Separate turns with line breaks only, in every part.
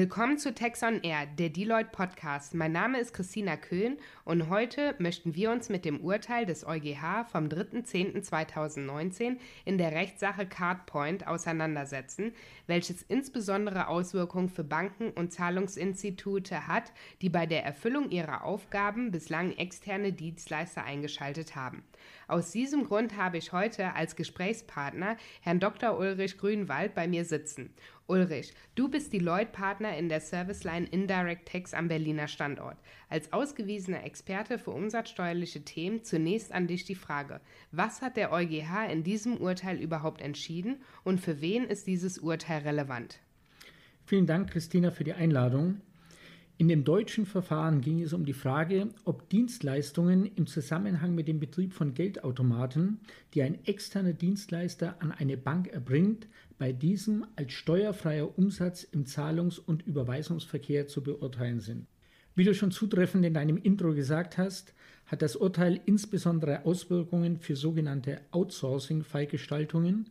Willkommen zu Tex on Air, der Deloitte Podcast. Mein Name ist Christina Köhn und heute möchten wir uns mit dem Urteil des EuGH vom 3.10.2019 in der Rechtssache Cardpoint auseinandersetzen, welches insbesondere Auswirkungen für Banken und Zahlungsinstitute hat, die bei der Erfüllung ihrer Aufgaben bislang externe Dienstleister eingeschaltet haben. Aus diesem Grund habe ich heute als Gesprächspartner Herrn Dr. Ulrich Grünwald bei mir sitzen. Ulrich, du bist Deloitte-Partner in der Serviceline Indirect Tax am Berliner Standort. Als ausgewiesener Experte für umsatzsteuerliche Themen zunächst an dich die Frage, was hat der EuGH in diesem Urteil überhaupt entschieden und für wen ist dieses Urteil relevant?
Vielen Dank, Christina, für die Einladung. In dem deutschen Verfahren ging es um die Frage, ob Dienstleistungen im Zusammenhang mit dem Betrieb von Geldautomaten, die ein externer Dienstleister an eine Bank erbringt, bei diesem als steuerfreier Umsatz im Zahlungs- und Überweisungsverkehr zu beurteilen sind. Wie du schon zutreffend in deinem Intro gesagt hast, hat das Urteil insbesondere Auswirkungen für sogenannte Outsourcing-Fallgestaltungen,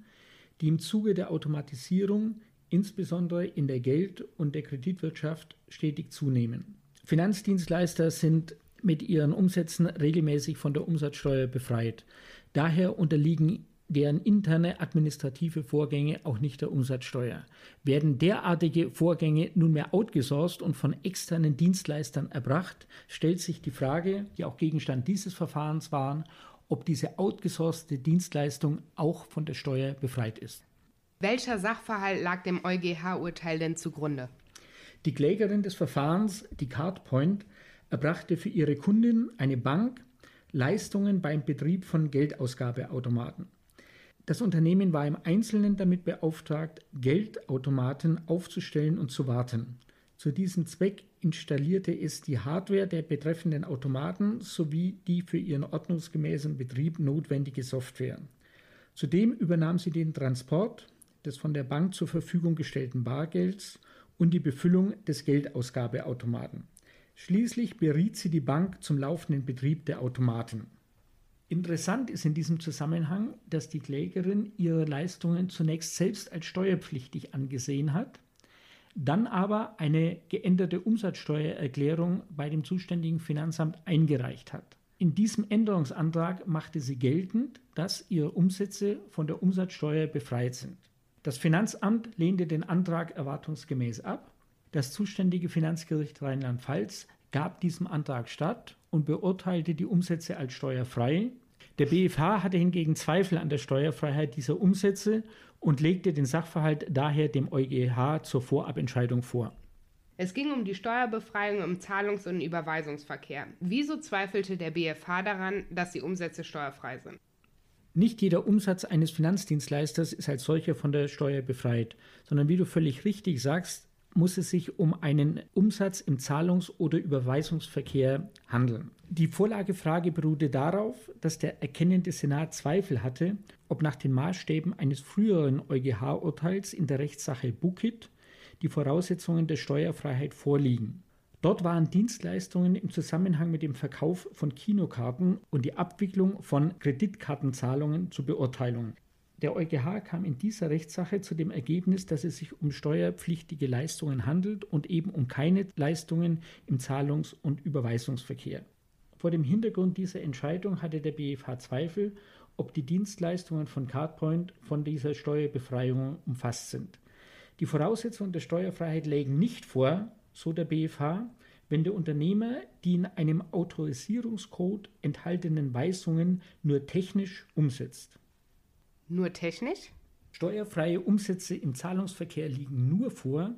die im Zuge der Automatisierung insbesondere in der Geld- und der Kreditwirtschaft stetig zunehmen. Finanzdienstleister sind mit ihren Umsätzen regelmäßig von der Umsatzsteuer befreit. Daher unterliegen deren interne administrative Vorgänge auch nicht der Umsatzsteuer. Werden derartige Vorgänge nunmehr outgesourced und von externen Dienstleistern erbracht, stellt sich die Frage, die auch Gegenstand dieses Verfahrens waren, ob diese outgesourcete Dienstleistung auch von der Steuer befreit ist.
Welcher Sachverhalt lag dem EuGH-Urteil denn zugrunde?
Die Klägerin des Verfahrens, die Cardpoint, erbrachte für ihre Kundin, eine Bank, Leistungen beim Betrieb von Geldausgabeautomaten. Das Unternehmen war im Einzelnen damit beauftragt, Geldautomaten aufzustellen und zu warten. Zu diesem Zweck installierte es die Hardware der betreffenden Automaten sowie die für ihren ordnungsgemäßen Betrieb notwendige Software. Zudem übernahm sie den Transport, des von der Bank zur Verfügung gestellten Bargelds und die Befüllung des Geldausgabeautomaten. Schließlich beriet sie die Bank zum laufenden Betrieb der Automaten. Interessant ist in diesem Zusammenhang, dass die Klägerin ihre Leistungen zunächst selbst als steuerpflichtig angesehen hat, dann aber eine geänderte Umsatzsteuererklärung bei dem zuständigen Finanzamt eingereicht hat. In diesem Änderungsantrag machte sie geltend, dass ihre Umsätze von der Umsatzsteuer befreit sind. Das Finanzamt lehnte den Antrag erwartungsgemäß ab. Das zuständige Finanzgericht Rheinland-Pfalz gab diesem Antrag statt und beurteilte die Umsätze als steuerfrei. Der BFH hatte hingegen Zweifel an der Steuerfreiheit dieser Umsätze und legte den Sachverhalt daher dem EuGH zur Vorabentscheidung vor.
Es ging um die Steuerbefreiung im Zahlungs- und Überweisungsverkehr. Wieso zweifelte der BFH daran, dass die Umsätze steuerfrei sind?
Nicht jeder Umsatz eines Finanzdienstleisters ist als solcher von der Steuer befreit, sondern wie du völlig richtig sagst, muss es sich um einen Umsatz im Zahlungs- oder Überweisungsverkehr handeln. Die Vorlagefrage beruhte darauf, dass der erkennende Senat Zweifel hatte, ob nach den Maßstäben eines früheren EuGH-Urteils in der Rechtssache Bukit die Voraussetzungen der Steuerfreiheit vorliegen. Dort waren Dienstleistungen im Zusammenhang mit dem Verkauf von Kinokarten und die Abwicklung von Kreditkartenzahlungen zur Beurteilung. Der EuGH kam in dieser Rechtssache zu dem Ergebnis, dass es sich um steuerpflichtige Leistungen handelt und eben um keine Leistungen im Zahlungs- und Überweisungsverkehr. Vor dem Hintergrund dieser Entscheidung hatte der BFH Zweifel, ob die Dienstleistungen von Cardpoint von dieser Steuerbefreiung umfasst sind. Die Voraussetzungen der Steuerfreiheit lägen nicht vor, so der BFH, wenn der Unternehmer die in einem Autorisierungscode enthaltenen Weisungen nur technisch umsetzt.
Nur technisch?
Steuerfreie Umsätze im Zahlungsverkehr liegen nur vor,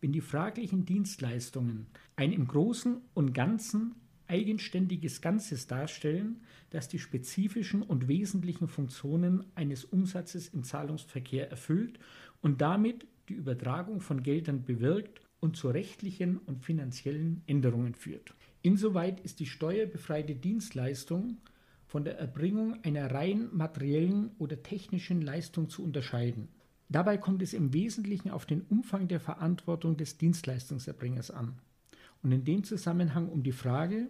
wenn die fraglichen Dienstleistungen ein im Großen und Ganzen eigenständiges Ganzes darstellen, das die spezifischen und wesentlichen Funktionen eines Umsatzes im Zahlungsverkehr erfüllt und damit die Übertragung von Geldern bewirkt und zu rechtlichen und finanziellen Änderungen führt. Insoweit ist die steuerbefreite Dienstleistung von der Erbringung einer rein materiellen oder technischen Leistung zu unterscheiden. Dabei kommt es im Wesentlichen auf den Umfang der Verantwortung des Dienstleistungserbringers an und in dem Zusammenhang um die Frage,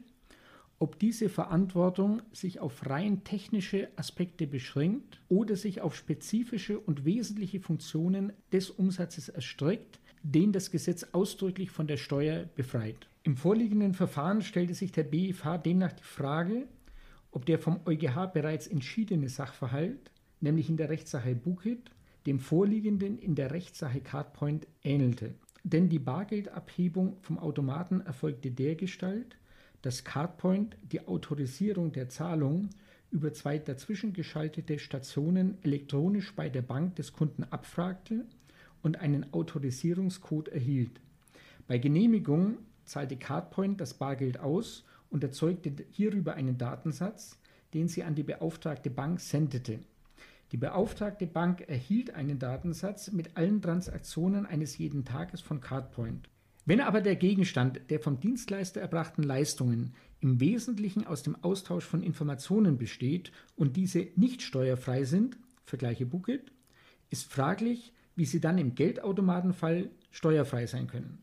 ob diese Verantwortung sich auf rein technische Aspekte beschränkt oder sich auf spezifische und wesentliche Funktionen des Umsatzes erstreckt, den das Gesetz ausdrücklich von der Steuer befreit. Im vorliegenden Verfahren stellte sich der BFH demnach die Frage, ob der vom EuGH bereits entschiedene Sachverhalt, nämlich in der Rechtssache Bukit, dem vorliegenden in der Rechtssache Cardpoint ähnelte. Denn die Bargeldabhebung vom Automaten erfolgte dergestalt, dass Cardpoint die Autorisierung der Zahlung über zwei dazwischen geschaltete Stationen elektronisch bei der Bank des Kunden abfragte und einen Autorisierungscode erhielt. Bei Genehmigung zahlte Cardpoint das Bargeld aus und erzeugte hierüber einen Datensatz, den sie an die beauftragte Bank sendete. Die beauftragte Bank erhielt einen Datensatz mit allen Transaktionen eines jeden Tages von Cardpoint. Wenn aber der Gegenstand der vom Dienstleister erbrachten Leistungen im Wesentlichen aus dem Austausch von Informationen besteht und diese nicht steuerfrei sind, vergleiche Bookit, ist fraglich, wie sie dann im Geldautomatenfall steuerfrei sein können.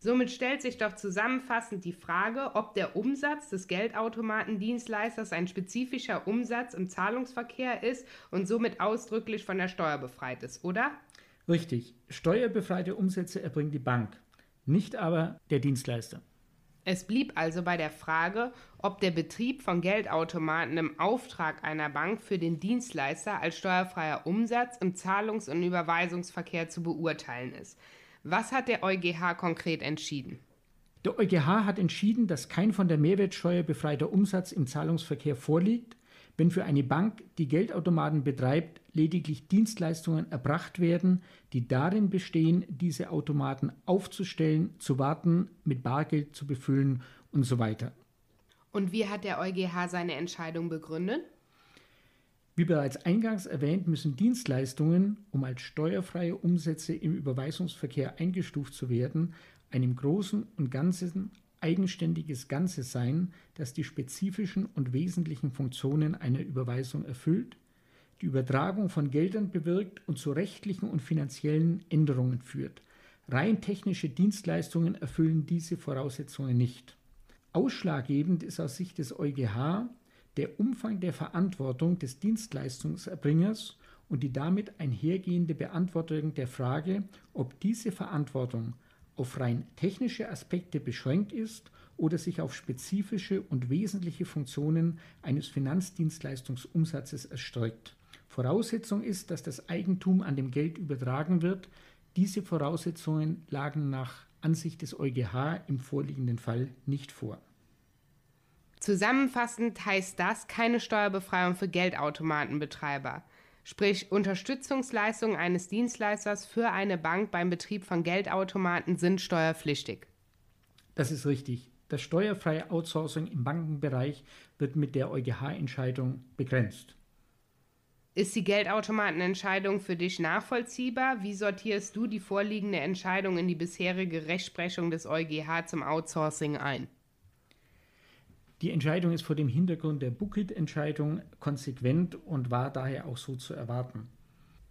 Somit stellt sich doch zusammenfassend die Frage, ob der Umsatz des Geldautomatendienstleisters ein spezifischer Umsatz im Zahlungsverkehr ist und somit ausdrücklich von der Steuer befreit ist, oder?
Richtig. Steuerbefreite Umsätze erbringt die Bank, nicht aber der Dienstleister.
Es blieb also bei der Frage, ob der Betrieb von Geldautomaten im Auftrag einer Bank für den Dienstleister als steuerfreier Umsatz im Zahlungs- und Überweisungsverkehr zu beurteilen ist. Was hat der EuGH konkret entschieden?
Der EuGH hat entschieden, dass kein von der Mehrwertsteuer befreiter Umsatz im Zahlungsverkehr vorliegt, wenn für eine Bank, die Geldautomaten betreibt, lediglich Dienstleistungen erbracht werden, die darin bestehen, diese Automaten aufzustellen, zu warten, mit Bargeld zu befüllen und so weiter.
Und wie hat der EuGH seine Entscheidung begründet?
Wie bereits eingangs erwähnt, müssen Dienstleistungen, um als steuerfreie Umsätze im Überweisungsverkehr eingestuft zu werden, einem großen und ganzen eigenständiges Ganzes sein, das die spezifischen und wesentlichen Funktionen einer Überweisung erfüllt, die Übertragung von Geldern bewirkt und zu rechtlichen und finanziellen Änderungen führt. Rein technische Dienstleistungen erfüllen diese Voraussetzungen nicht. Ausschlaggebend ist aus Sicht des EuGH, der Umfang der Verantwortung des Dienstleistungserbringers und die damit einhergehende Beantwortung der Frage, ob diese Verantwortung auf rein technische Aspekte beschränkt ist oder sich auf spezifische und wesentliche Funktionen eines Finanzdienstleistungsumsatzes erstreckt. Voraussetzung ist, dass das Eigentum an dem Geld übertragen wird. Diese Voraussetzungen lagen nach Ansicht des EuGH im vorliegenden Fall nicht vor.
Zusammenfassend heißt das keine Steuerbefreiung für Geldautomatenbetreiber. Sprich, Unterstützungsleistungen eines Dienstleisters für eine Bank beim Betrieb von Geldautomaten sind steuerpflichtig.
Das ist richtig. Das steuerfreie Outsourcing im Bankenbereich wird mit der EuGH-Entscheidung begrenzt.
Ist die Geldautomatenentscheidung für dich nachvollziehbar? Wie sortierst du die vorliegende Entscheidung in die bisherige Rechtsprechung des EuGH zum Outsourcing ein?
Die Entscheidung ist vor dem Hintergrund der Bukit-Entscheidung konsequent und war daher auch so zu erwarten.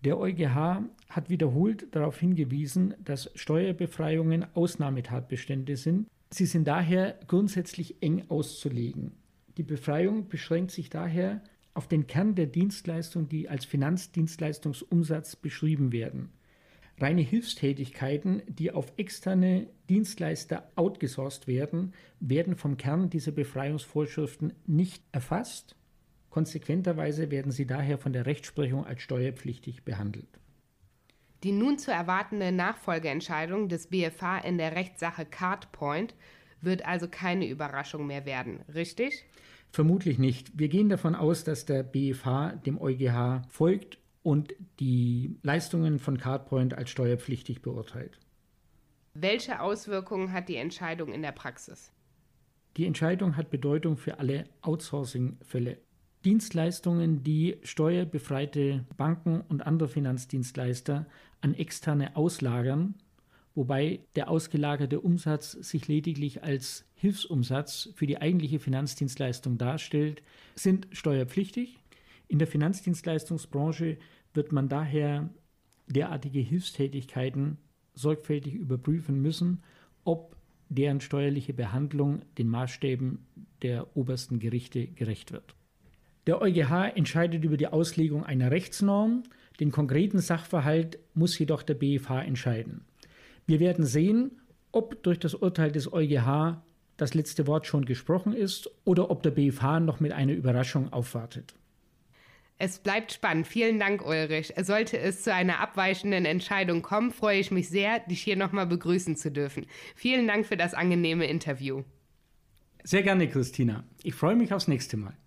Der EuGH hat wiederholt darauf hingewiesen, dass Steuerbefreiungen Ausnahmetatbestände sind. Sie sind daher grundsätzlich eng auszulegen. Die Befreiung beschränkt sich daher auf den Kern der Dienstleistung, die als Finanzdienstleistungsumsatz beschrieben werden. Reine Hilfstätigkeiten, die auf externe Dienstleister outgesourced werden, werden vom Kern dieser Befreiungsvorschriften nicht erfasst. Konsequenterweise werden sie daher von der Rechtsprechung als steuerpflichtig behandelt.
Die nun zu erwartende Nachfolgeentscheidung des BFH in der Rechtssache Cardpoint wird also keine Überraschung mehr werden, richtig?
Vermutlich nicht. Wir gehen davon aus, dass der BFH dem EuGH folgt und die Leistungen von Cardpoint als steuerpflichtig beurteilt.
Welche Auswirkungen hat die Entscheidung in der Praxis?
Die Entscheidung hat Bedeutung für alle Outsourcing-Fälle. Dienstleistungen, die steuerbefreite Banken und andere Finanzdienstleister an externe auslagern, wobei der ausgelagerte Umsatz sich lediglich als Hilfsumsatz für die eigentliche Finanzdienstleistung darstellt, sind steuerpflichtig in der Finanzdienstleistungsbranche wird man daher derartige Hilfstätigkeiten sorgfältig überprüfen müssen, ob deren steuerliche Behandlung den Maßstäben der obersten Gerichte gerecht wird. Der EuGH entscheidet über die Auslegung einer Rechtsnorm, den konkreten Sachverhalt muss jedoch der BFH entscheiden. Wir werden sehen, ob durch das Urteil des EuGH das letzte Wort schon gesprochen ist oder ob der BFH noch mit einer Überraschung aufwartet.
Es bleibt spannend. Vielen Dank, Ulrich. Sollte es zu einer abweichenden Entscheidung kommen, freue ich mich sehr, dich hier nochmal begrüßen zu dürfen. Vielen Dank für das angenehme Interview.
Sehr gerne, Christina. Ich freue mich aufs nächste Mal.